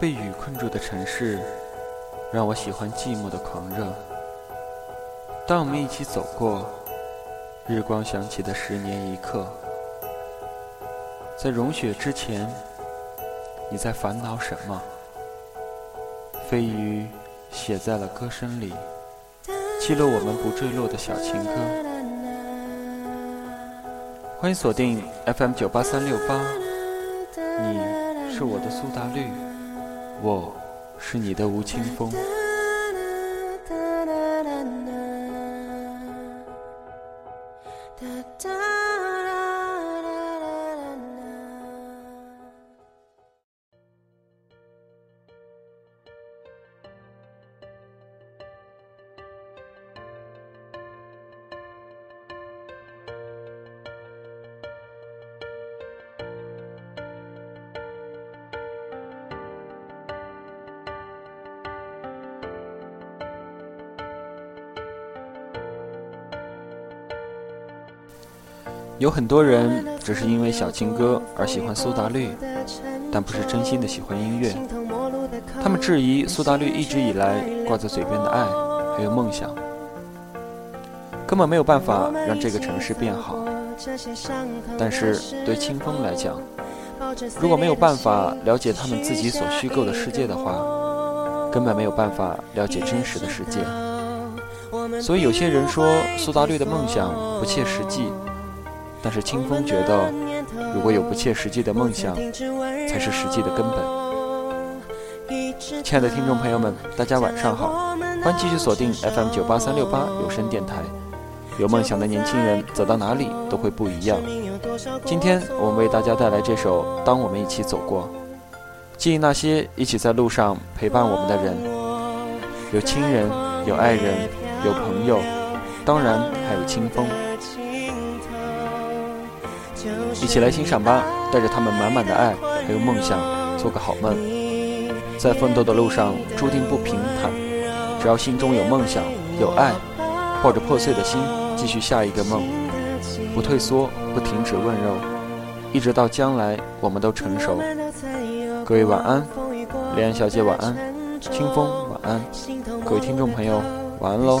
被雨困住的城市，让我喜欢寂寞的狂热。当我们一起走过日光响起的十年一刻，在融雪之前，你在烦恼什么？飞鱼写在了歌声里，记录我们不坠落的小情歌。欢迎锁定 FM 九八三六八，你是我的苏打绿。我是你的吴青峰。有很多人只是因为小情歌而喜欢苏打绿，但不是真心的喜欢音乐。他们质疑苏打绿一直以来挂在嘴边的爱还有梦想，根本没有办法让这个城市变好。但是对清风来讲，如果没有办法了解他们自己所虚构的世界的话，根本没有办法了解真实的世界。所以有些人说苏打绿的梦想不切实际。但是清风觉得，如果有不切实际的梦想，才是实际的根本。亲爱的听众朋友们，大家晚上好，欢迎继续锁定 FM 九八三六八有声电台。有梦想的年轻人走到哪里都会不一样。今天我们为大家带来这首《当我们一起走过》，记忆那些一起在路上陪伴我们的人，有亲人，有爱人，有朋友，当然还有清风。一起来欣赏吧，带着他们满满的爱，还有梦想，做个好梦。在奋斗的路上，注定不平坦。只要心中有梦想，有爱，抱着破碎的心，继续下一个梦，不退缩，不停止温柔，一直到将来，我们都成熟。各位晚安，李安小姐晚安，清风晚安，各位听众朋友晚安喽。